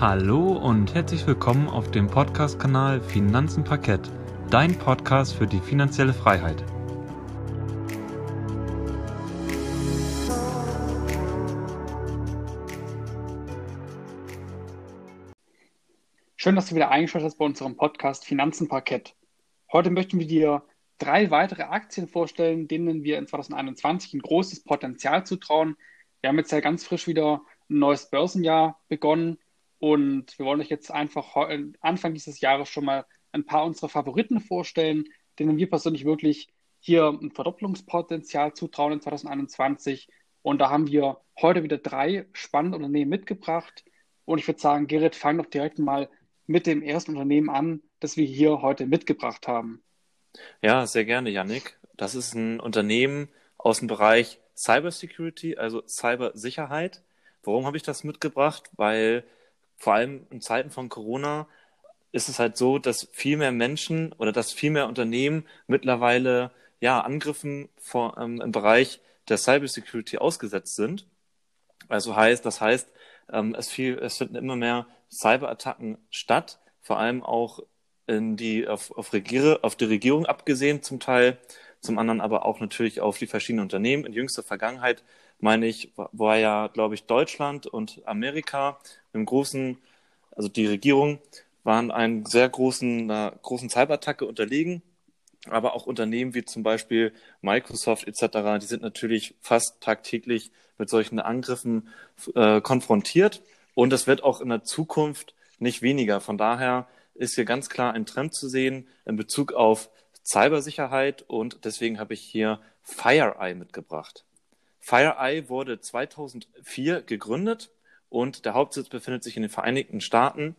Hallo und herzlich willkommen auf dem Podcast-Kanal Finanzen Parkett, dein Podcast für die finanzielle Freiheit. Schön, dass du wieder eingeschaltet hast bei unserem Podcast Finanzen Parkett. Heute möchten wir dir drei weitere Aktien vorstellen, denen wir in 2021 ein großes Potenzial zutrauen. Wir haben jetzt ja ganz frisch wieder ein neues Börsenjahr begonnen und wir wollen euch jetzt einfach Anfang dieses Jahres schon mal ein paar unserer Favoriten vorstellen, denen wir persönlich wirklich hier ein Verdopplungspotenzial zutrauen in 2021. Und da haben wir heute wieder drei spannende Unternehmen mitgebracht. Und ich würde sagen, Gerrit, fang doch direkt mal mit dem ersten Unternehmen an, das wir hier heute mitgebracht haben. Ja, sehr gerne, Yannick. Das ist ein Unternehmen aus dem Bereich Cybersecurity, also Cybersicherheit. Warum habe ich das mitgebracht? Weil vor allem in Zeiten von Corona ist es halt so, dass viel mehr Menschen oder dass viel mehr Unternehmen mittlerweile ja Angriffen vor, ähm, im Bereich der Cybersecurity ausgesetzt sind. Also heißt, das heißt, ähm, es, viel, es finden immer mehr Cyberattacken statt, vor allem auch in die auf, auf, Regiere, auf die Regierung abgesehen zum Teil, zum anderen aber auch natürlich auf die verschiedenen Unternehmen. In jüngster Vergangenheit meine ich, war ja, glaube ich, Deutschland und Amerika im großen, also die Regierung waren einen sehr großen, einer großen Cyberattacke unterlegen. Aber auch Unternehmen wie zum Beispiel Microsoft etc., die sind natürlich fast tagtäglich mit solchen Angriffen äh, konfrontiert. Und das wird auch in der Zukunft nicht weniger. Von daher ist hier ganz klar ein Trend zu sehen in Bezug auf Cybersicherheit und deswegen habe ich hier FireEye mitgebracht. FireEye wurde 2004 gegründet und der Hauptsitz befindet sich in den Vereinigten Staaten.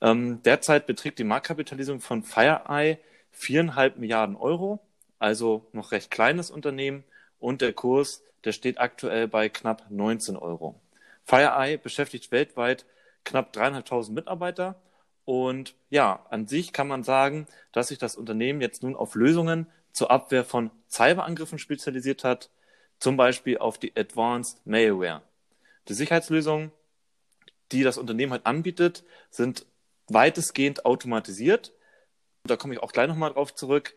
Ähm, derzeit beträgt die Marktkapitalisierung von FireEye viereinhalb Milliarden Euro, also noch recht kleines Unternehmen und der Kurs, der steht aktuell bei knapp 19 Euro. FireEye beschäftigt weltweit knapp dreieinhalbtausend Mitarbeiter und ja, an sich kann man sagen, dass sich das Unternehmen jetzt nun auf Lösungen zur Abwehr von Cyberangriffen spezialisiert hat, zum Beispiel auf die Advanced Malware. Die Sicherheitslösungen, die das Unternehmen halt anbietet, sind weitestgehend automatisiert. Da komme ich auch gleich nochmal drauf zurück.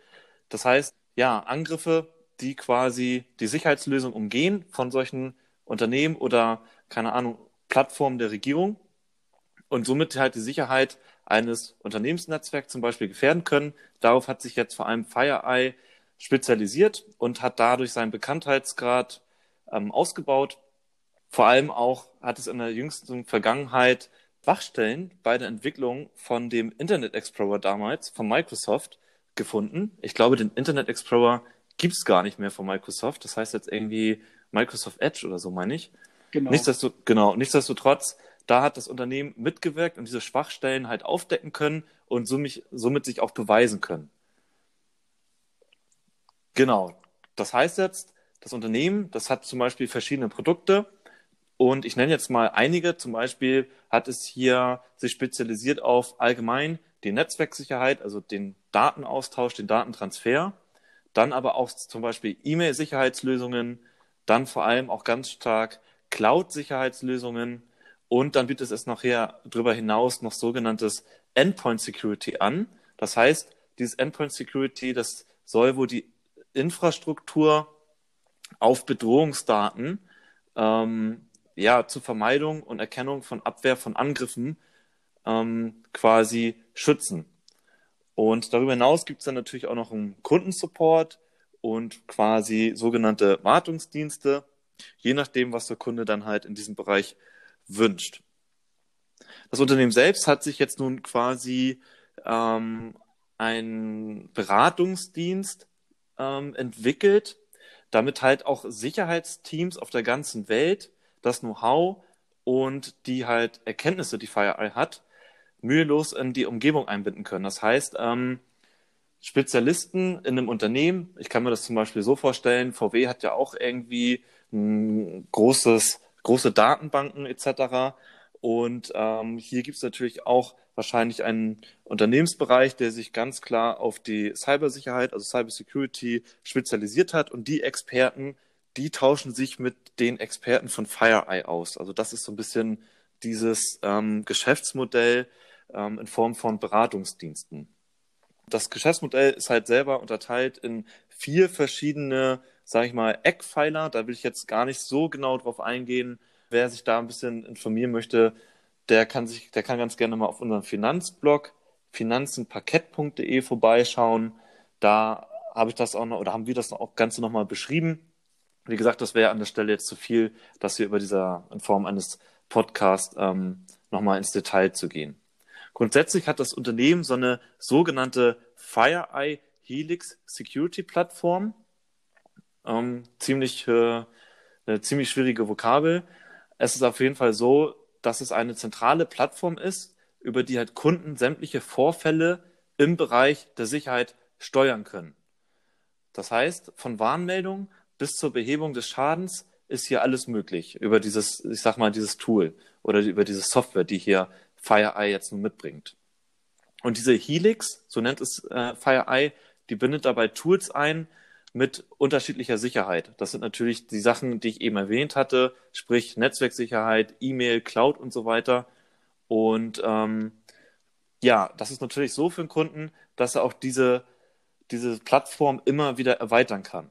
Das heißt, ja, Angriffe, die quasi die Sicherheitslösung umgehen von solchen Unternehmen oder, keine Ahnung, Plattformen der Regierung und somit halt die Sicherheit eines Unternehmensnetzwerks zum Beispiel gefährden können. Darauf hat sich jetzt vor allem FireEye spezialisiert und hat dadurch seinen Bekanntheitsgrad ähm, ausgebaut. Vor allem auch hat es in der jüngsten Vergangenheit Schwachstellen bei der Entwicklung von dem Internet Explorer damals von Microsoft gefunden. Ich glaube, den Internet Explorer gibt es gar nicht mehr von Microsoft. Das heißt jetzt irgendwie Microsoft Edge oder so, meine ich. Genau. Nichtsdestotrotz, genau, nichtsdestotrotz da hat das Unternehmen mitgewirkt und diese Schwachstellen halt aufdecken können und somit, somit sich auch beweisen können. Genau. Das heißt jetzt, das Unternehmen, das hat zum Beispiel verschiedene Produkte und ich nenne jetzt mal einige. Zum Beispiel hat es hier sich spezialisiert auf allgemein die Netzwerksicherheit, also den Datenaustausch, den Datentransfer, dann aber auch zum Beispiel E-Mail-Sicherheitslösungen, dann vor allem auch ganz stark Cloud-Sicherheitslösungen und dann bietet es nachher darüber hinaus noch sogenanntes Endpoint Security an. Das heißt, dieses Endpoint Security, das soll wohl die Infrastruktur auf Bedrohungsdaten ähm, ja zur Vermeidung und Erkennung von Abwehr von Angriffen ähm, quasi schützen. Und darüber hinaus gibt es dann natürlich auch noch einen Kundensupport und quasi sogenannte Wartungsdienste, je nachdem, was der Kunde dann halt in diesem Bereich wünscht. Das Unternehmen selbst hat sich jetzt nun quasi ähm, einen Beratungsdienst ähm, entwickelt, damit halt auch Sicherheitsteams auf der ganzen Welt das Know-how und die halt Erkenntnisse, die FireEye hat, mühelos in die Umgebung einbinden können. Das heißt, ähm, Spezialisten in einem Unternehmen, ich kann mir das zum Beispiel so vorstellen, VW hat ja auch irgendwie ein großes große Datenbanken etc. Und ähm, hier gibt es natürlich auch wahrscheinlich einen Unternehmensbereich, der sich ganz klar auf die Cybersicherheit, also Cybersecurity spezialisiert hat. Und die Experten, die tauschen sich mit den Experten von FireEye aus. Also das ist so ein bisschen dieses ähm, Geschäftsmodell ähm, in Form von Beratungsdiensten. Das Geschäftsmodell ist halt selber unterteilt in vier verschiedene, sage ich mal, Eckpfeiler. Da will ich jetzt gar nicht so genau drauf eingehen. Wer sich da ein bisschen informieren möchte, der kann sich, der kann ganz gerne mal auf unserem Finanzblog finanzenparkett.de vorbeischauen. Da habe ich das auch noch oder haben wir das auch Ganze nochmal beschrieben. Wie gesagt, das wäre an der Stelle jetzt zu viel, dass wir über dieser in Form eines Podcasts ähm, nochmal ins Detail zu gehen. Grundsätzlich hat das Unternehmen so eine sogenannte FireEye Helix Security Plattform. Ähm, ziemlich, äh, eine ziemlich schwierige Vokabel. Es ist auf jeden Fall so, dass es eine zentrale Plattform ist, über die halt Kunden sämtliche Vorfälle im Bereich der Sicherheit steuern können. Das heißt, von Warnmeldung bis zur Behebung des Schadens ist hier alles möglich über dieses, ich sag mal, dieses Tool oder über diese Software, die hier FireEye jetzt nun mitbringt. Und diese Helix, so nennt es äh, FireEye, die bindet dabei Tools ein mit unterschiedlicher Sicherheit. Das sind natürlich die Sachen, die ich eben erwähnt hatte, sprich Netzwerksicherheit, E-Mail, Cloud und so weiter. Und ähm, ja, das ist natürlich so für den Kunden, dass er auch diese, diese Plattform immer wieder erweitern kann.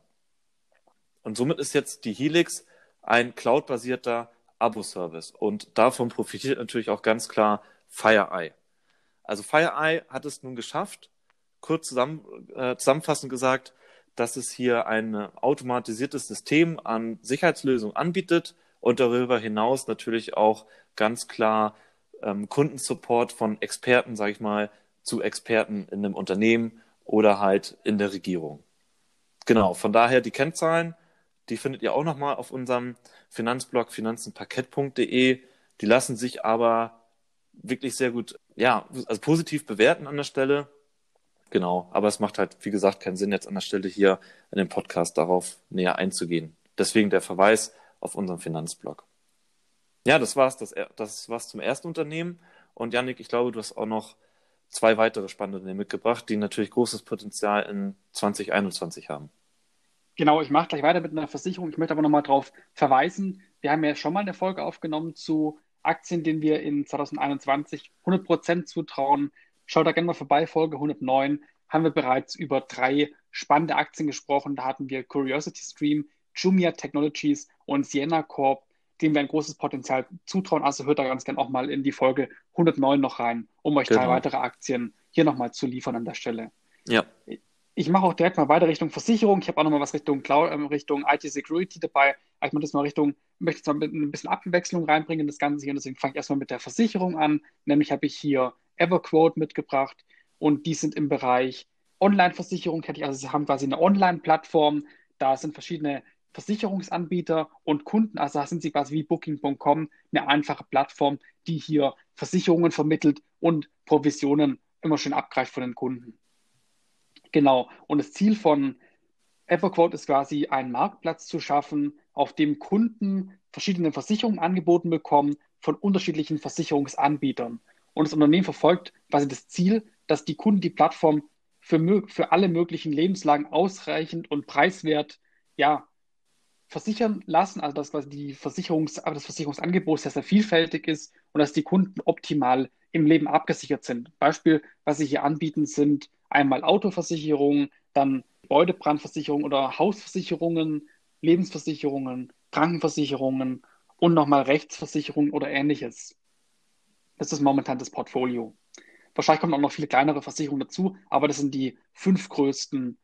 Und somit ist jetzt die Helix ein cloud-basierter Abo-Service. Und davon profitiert natürlich auch ganz klar FireEye. Also FireEye hat es nun geschafft, kurz zusammen, äh, zusammenfassend gesagt, dass es hier ein automatisiertes System an Sicherheitslösungen anbietet und darüber hinaus natürlich auch ganz klar ähm, Kundensupport von Experten, sage ich mal, zu Experten in einem Unternehmen oder halt in der Regierung. Genau, von daher die Kennzahlen, die findet ihr auch nochmal auf unserem Finanzblog finanzenparkett.de. Die lassen sich aber wirklich sehr gut, ja, also positiv bewerten an der Stelle. Genau, aber es macht halt, wie gesagt, keinen Sinn, jetzt an der Stelle hier in dem Podcast darauf näher einzugehen. Deswegen der Verweis auf unseren Finanzblog. Ja, das war's, das, das war's zum ersten Unternehmen. Und Yannick, ich glaube, du hast auch noch zwei weitere spannende Unternehmen mitgebracht, die natürlich großes Potenzial in 2021 haben. Genau, ich mache gleich weiter mit einer Versicherung. Ich möchte aber nochmal darauf verweisen. Wir haben ja schon mal eine Folge aufgenommen zu Aktien, denen wir in 2021 100% zutrauen. Schaut da gerne mal vorbei, Folge 109 haben wir bereits über drei spannende Aktien gesprochen. Da hatten wir Curiosity Stream, Jumia Technologies und Sienna Corp, denen wir ein großes Potenzial zutrauen. Also hört da ganz gerne auch mal in die Folge 109 noch rein, um euch genau. drei weitere Aktien hier nochmal zu liefern an der Stelle. Ja. Ich mache auch direkt mal weiter Richtung Versicherung. Ich habe auch nochmal was Richtung Cloud, äh, Richtung IT Security dabei. Ich mache das mal Richtung, möchte jetzt mal ein bisschen Abwechslung reinbringen, das Ganze hier. Deswegen fange ich erstmal mit der Versicherung an. Nämlich habe ich hier EverQuote mitgebracht und die sind im Bereich Online-Versicherung tätig. Also sie haben quasi eine Online-Plattform. Da sind verschiedene Versicherungsanbieter und Kunden. Also da sind sie quasi wie Booking.com eine einfache Plattform, die hier Versicherungen vermittelt und Provisionen immer schön abgreift von den Kunden. Genau. Und das Ziel von EverQuote ist quasi, einen Marktplatz zu schaffen, auf dem Kunden verschiedene Versicherungen angeboten bekommen von unterschiedlichen Versicherungsanbietern. Und das Unternehmen verfolgt quasi das Ziel, dass die Kunden die Plattform für, für alle möglichen Lebenslagen ausreichend und preiswert ja, versichern lassen, also dass quasi die Versicherungs, das Versicherungsangebot sehr, sehr vielfältig ist und dass die Kunden optimal im Leben abgesichert sind. Beispiel, was sie hier anbieten, sind einmal Autoversicherungen, dann Gebäudebrandversicherung oder Hausversicherungen, Lebensversicherungen, Krankenversicherungen und nochmal Rechtsversicherungen oder ähnliches. Das ist momentan das Portfolio. Wahrscheinlich kommen auch noch viele kleinere Versicherungen dazu, aber das sind die fünf größten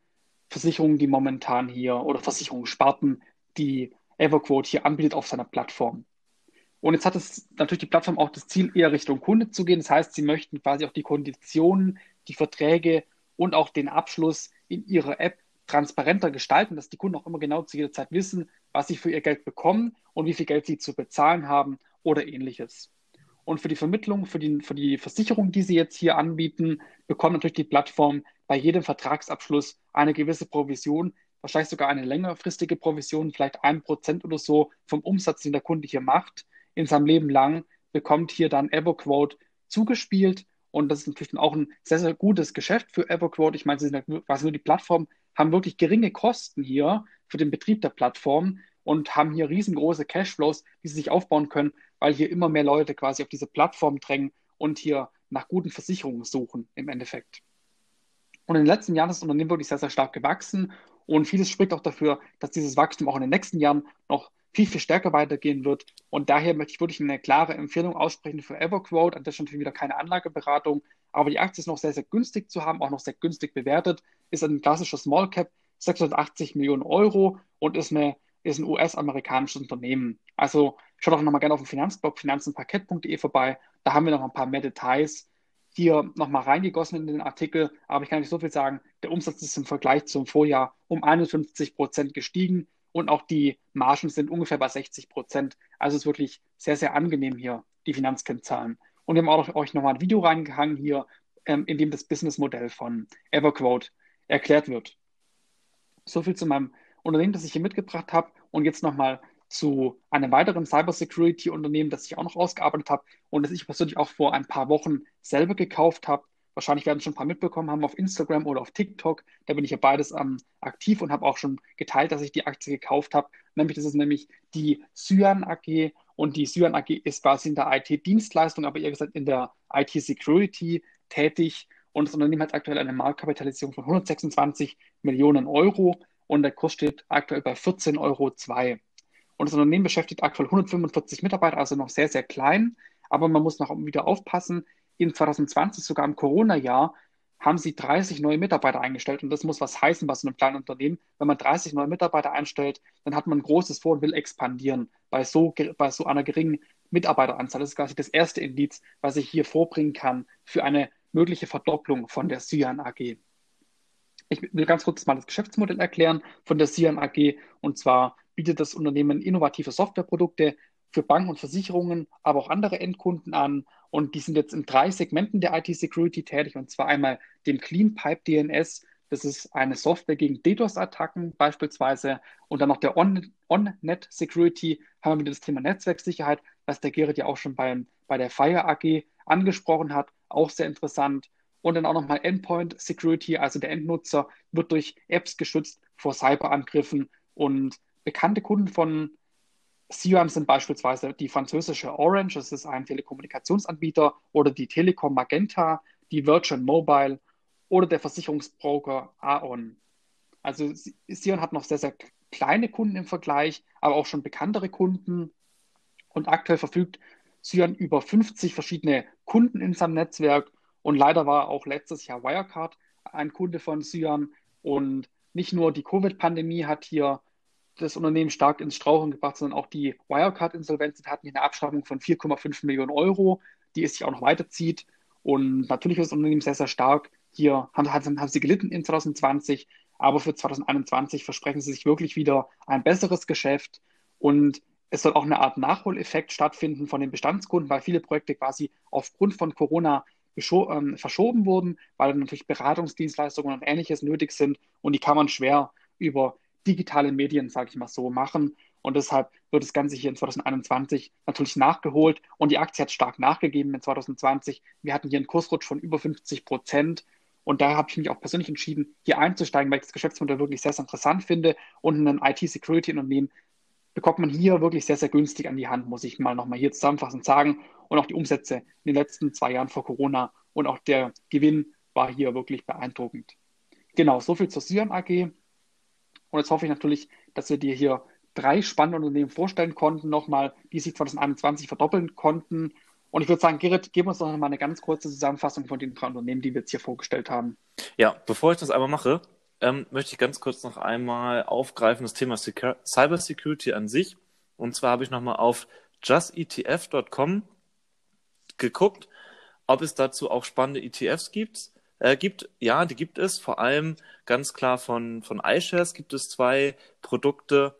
Versicherungen, die momentan hier oder Versicherungssparten, die EverQuote hier anbietet auf seiner Plattform. Und jetzt hat es natürlich die Plattform auch das Ziel, eher Richtung Kunde zu gehen. Das heißt, sie möchten quasi auch die Konditionen, die Verträge und auch den Abschluss in ihrer App transparenter gestalten, dass die Kunden auch immer genau zu jeder Zeit wissen, was sie für ihr Geld bekommen und wie viel Geld sie zu bezahlen haben oder ähnliches. Und für die Vermittlung, für die, für die Versicherung, die Sie jetzt hier anbieten, bekommt natürlich die Plattform bei jedem Vertragsabschluss eine gewisse Provision, wahrscheinlich sogar eine längerfristige Provision, vielleicht ein Prozent oder so vom Umsatz, den der Kunde hier macht, in seinem Leben lang, bekommt hier dann EverQuote zugespielt. Und das ist natürlich dann auch ein sehr, sehr gutes Geschäft für EverQuote. Ich meine, sie sind quasi nur die Plattform, haben wirklich geringe Kosten hier für den Betrieb der Plattform und haben hier riesengroße Cashflows, die sie sich aufbauen können, weil hier immer mehr Leute quasi auf diese Plattform drängen und hier nach guten Versicherungen suchen im Endeffekt. Und in den letzten Jahren ist das Unternehmen wirklich sehr, sehr stark gewachsen und vieles spricht auch dafür, dass dieses Wachstum auch in den nächsten Jahren noch viel, viel stärker weitergehen wird. Und daher möchte ich wirklich eine klare Empfehlung aussprechen für EverQuote. An der Stelle wieder keine Anlageberatung, aber die Aktie ist noch sehr, sehr günstig zu haben, auch noch sehr günstig bewertet, ist ein klassischer Small Cap, 680 Millionen Euro und ist, eine, ist ein US-amerikanisches Unternehmen. Also schaut auch nochmal gerne auf dem Finanzblog finanzenparkett.de vorbei. Da haben wir noch ein paar mehr Details hier nochmal reingegossen in den Artikel, aber ich kann nicht so viel sagen. Der Umsatz ist im Vergleich zum Vorjahr um 51 Prozent gestiegen und auch die Margen sind ungefähr bei 60 Prozent. Also es ist wirklich sehr, sehr angenehm hier, die Finanzkennzahlen. Und wir haben auch euch nochmal ein Video reingehangen hier, ähm, in dem das Businessmodell von Everquote erklärt wird. So viel zu meinem Unternehmen, das ich hier mitgebracht habe. Und jetzt nochmal zu einem weiteren Cybersecurity-Unternehmen, das ich auch noch ausgearbeitet habe und das ich persönlich auch vor ein paar Wochen selber gekauft habe. Wahrscheinlich werden schon ein paar mitbekommen haben auf Instagram oder auf TikTok. Da bin ich ja beides ähm, aktiv und habe auch schon geteilt, dass ich die Aktie gekauft habe. Nämlich, das ist nämlich die Cyan AG und die Cyan AG ist quasi in der IT-Dienstleistung, aber eher gesagt in der IT-Security tätig. Und das Unternehmen hat aktuell eine Marktkapitalisierung von 126 Millionen Euro und der Kurs steht aktuell bei 14,02 Euro. Und das Unternehmen beschäftigt aktuell 145 Mitarbeiter, also noch sehr, sehr klein. Aber man muss noch wieder aufpassen. In 2020, sogar im Corona-Jahr, haben sie 30 neue Mitarbeiter eingestellt. Und das muss was heißen bei so einem kleinen Unternehmen. Wenn man 30 neue Mitarbeiter einstellt, dann hat man ein großes Vor und will expandieren bei so, bei so einer geringen Mitarbeiteranzahl. Das ist quasi das erste Indiz, was ich hier vorbringen kann für eine mögliche Verdopplung von der Cyan AG. Ich will ganz kurz mal das Geschäftsmodell erklären von der Cyan AG. Und zwar bietet das Unternehmen innovative Softwareprodukte für Banken und Versicherungen, aber auch andere Endkunden an. Und die sind jetzt in drei Segmenten der IT-Security tätig. Und zwar einmal dem Clean Pipe DNS. Das ist eine Software gegen DDoS-Attacken beispielsweise. Und dann noch der On-Net Security haben wir wieder das Thema Netzwerksicherheit, was der Gerrit ja auch schon bei, bei der Fire AG angesprochen hat. Auch sehr interessant. Und dann auch nochmal Endpoint Security, also der Endnutzer wird durch Apps geschützt vor Cyberangriffen. Und bekannte Kunden von Cyan sind beispielsweise die französische Orange, das ist ein Telekommunikationsanbieter, oder die Telekom Magenta, die Virgin Mobile oder der Versicherungsbroker Aon. Also Cyan hat noch sehr, sehr kleine Kunden im Vergleich, aber auch schon bekanntere Kunden. Und aktuell verfügt Cyan über 50 verschiedene Kunden in seinem Netzwerk. Und leider war auch letztes Jahr Wirecard ein Kunde von Cyan. Und nicht nur die Covid-Pandemie hat hier das Unternehmen stark ins Strauchen gebracht, sondern auch die Wirecard-Insolvenz hatten eine Abschreibung von 4,5 Millionen Euro, die es sich auch noch weiterzieht. Und natürlich ist das Unternehmen sehr, sehr stark. Hier haben, haben sie gelitten in 2020, aber für 2021 versprechen sie sich wirklich wieder ein besseres Geschäft. Und es soll auch eine Art Nachholeffekt stattfinden von den Bestandskunden, weil viele Projekte quasi aufgrund von Corona ähm, verschoben wurden, weil natürlich Beratungsdienstleistungen und ähnliches nötig sind und die kann man schwer über digitale Medien, sage ich mal so, machen. Und deshalb wird das Ganze hier in 2021 natürlich nachgeholt. Und die Aktie hat stark nachgegeben in 2020. Wir hatten hier einen Kursrutsch von über 50 Prozent. Und da habe ich mich auch persönlich entschieden, hier einzusteigen, weil ich das Geschäftsmodell wirklich sehr, sehr interessant finde. Und ein IT-Security-Unternehmen bekommt man hier wirklich sehr, sehr günstig an die Hand, muss ich mal nochmal hier zusammenfassend sagen. Und auch die Umsätze in den letzten zwei Jahren vor Corona und auch der Gewinn war hier wirklich beeindruckend. Genau, soviel zur Syren AG. Und jetzt hoffe ich natürlich, dass wir dir hier drei spannende Unternehmen vorstellen konnten, nochmal, die sich 2021 verdoppeln konnten. Und ich würde sagen, Gerrit, gib uns doch nochmal eine ganz kurze Zusammenfassung von den drei Unternehmen, die wir jetzt hier vorgestellt haben. Ja, bevor ich das einmal mache, ähm, möchte ich ganz kurz noch einmal aufgreifen das Thema Secur Cybersecurity an sich. Und zwar habe ich nochmal auf justetf.com geguckt, ob es dazu auch spannende ETFs gibt äh, gibt. Ja, die gibt es. Vor allem ganz klar von, von iShares gibt es zwei Produkte,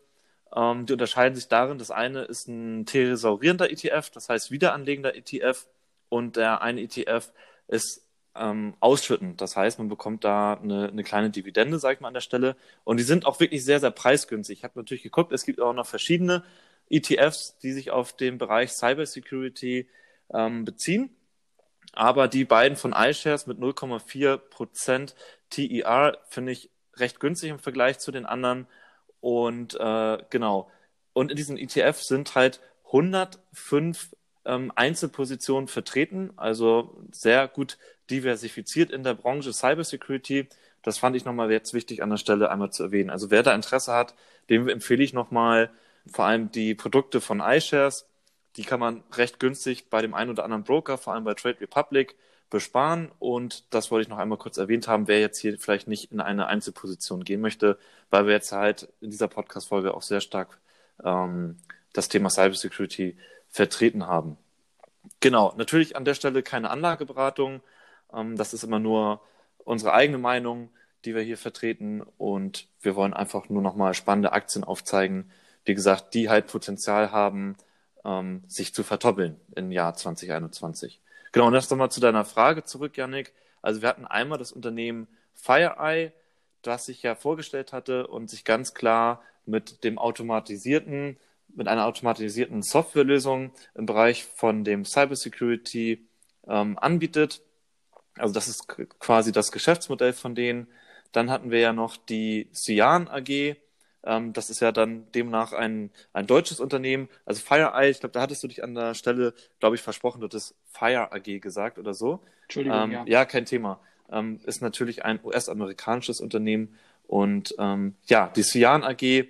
ähm, die unterscheiden sich darin. Das eine ist ein thesaurierender ETF, das heißt wiederanlegender ETF. Und der eine ETF ist ähm, ausschüttend. Das heißt, man bekommt da eine, eine kleine Dividende, sage ich mal an der Stelle. Und die sind auch wirklich sehr, sehr preisgünstig. Ich habe natürlich geguckt, es gibt auch noch verschiedene ETFs, die sich auf den Bereich Cybersecurity ähm, beziehen. Aber die beiden von iShares mit 0,4% TER finde ich recht günstig im Vergleich zu den anderen. Und äh, genau. Und in diesen ETF sind halt 105 ähm, Einzelpositionen vertreten, also sehr gut diversifiziert in der Branche Cybersecurity. Das fand ich nochmal jetzt wichtig an der Stelle einmal zu erwähnen. Also wer da Interesse hat, dem empfehle ich nochmal vor allem die Produkte von iShares. Die kann man recht günstig bei dem einen oder anderen Broker, vor allem bei Trade Republic, besparen. Und das wollte ich noch einmal kurz erwähnt haben, wer jetzt hier vielleicht nicht in eine Einzelposition gehen möchte, weil wir jetzt halt in dieser Podcast-Folge auch sehr stark ähm, das Thema Cybersecurity vertreten haben. Genau, natürlich an der Stelle keine Anlageberatung. Ähm, das ist immer nur unsere eigene Meinung, die wir hier vertreten. Und wir wollen einfach nur nochmal spannende Aktien aufzeigen, wie gesagt, die halt Potenzial haben, ähm, sich zu verdoppeln im Jahr 2021. Genau, und das nochmal zu deiner Frage zurück, Yannick. Also wir hatten einmal das Unternehmen FireEye, das ich ja vorgestellt hatte und sich ganz klar mit dem automatisierten, mit einer automatisierten Softwarelösung im Bereich von dem Cybersecurity ähm, anbietet. Also das ist quasi das Geschäftsmodell von denen. Dann hatten wir ja noch die Cyan AG. Ähm, das ist ja dann demnach ein, ein deutsches Unternehmen. Also FireEye, ich glaube, da hattest du dich an der Stelle, glaube ich, versprochen, du hattest Fire AG gesagt oder so. Entschuldigung, ähm, ja. Ja, kein Thema. Ähm, ist natürlich ein US-amerikanisches Unternehmen. Und ähm, ja, die Cyan AG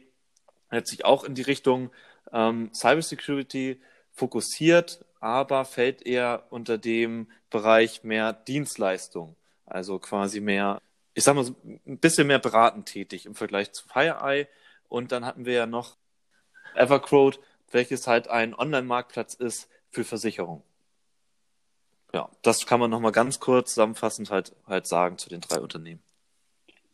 hat sich auch in die Richtung ähm, Cybersecurity fokussiert, aber fällt eher unter dem Bereich mehr Dienstleistung. Also quasi mehr, ich sag mal, so ein bisschen mehr beratend tätig im Vergleich zu FireEye. Und dann hatten wir ja noch Everquote, welches halt ein Online-Marktplatz ist für Versicherungen. Ja, das kann man nochmal ganz kurz zusammenfassend halt, halt sagen zu den drei Unternehmen.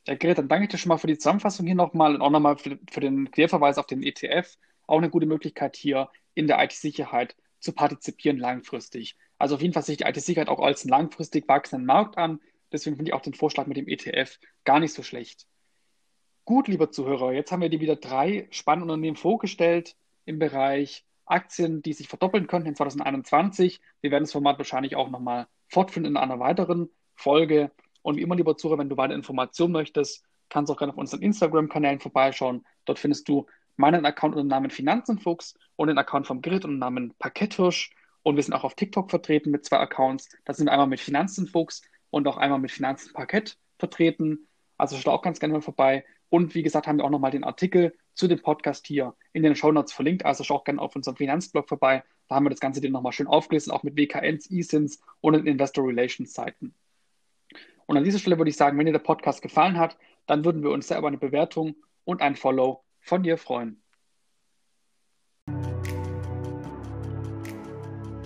Ja, Gerrit, dann danke ich dir schon mal für die Zusammenfassung hier nochmal und auch nochmal für, für den Querverweis auf den ETF. Auch eine gute Möglichkeit hier in der IT-Sicherheit zu partizipieren langfristig. Also auf jeden Fall sich die IT-Sicherheit auch als einen langfristig wachsenden Markt an. Deswegen finde ich auch den Vorschlag mit dem ETF gar nicht so schlecht. Gut, lieber Zuhörer, jetzt haben wir dir wieder drei spannende Unternehmen vorgestellt im Bereich Aktien, die sich verdoppeln könnten in 2021. Wir werden das Format wahrscheinlich auch nochmal fortführen in einer weiteren Folge. Und wie immer, lieber Zuhörer, wenn du weitere Informationen möchtest, kannst du auch gerne auf unseren Instagram-Kanälen vorbeischauen. Dort findest du meinen Account unter dem Namen Finanzenfuchs und den Account vom Grid unter dem Namen Pakethirsch. Und wir sind auch auf TikTok vertreten mit zwei Accounts. Da sind wir einmal mit Finanzenfuchs und auch einmal mit Finanzenparkett vertreten. Also schau auch ganz gerne mal vorbei. Und wie gesagt, haben wir auch nochmal den Artikel zu dem Podcast hier in den Show Notes verlinkt. Also schau auch gerne auf unserem Finanzblog vorbei. Da haben wir das Ganze dir nochmal schön aufgelesen, auch mit WKNs, eSINs und den Investor Relations Seiten. Und an dieser Stelle würde ich sagen, wenn dir der Podcast gefallen hat, dann würden wir uns sehr über eine Bewertung und ein Follow von dir freuen.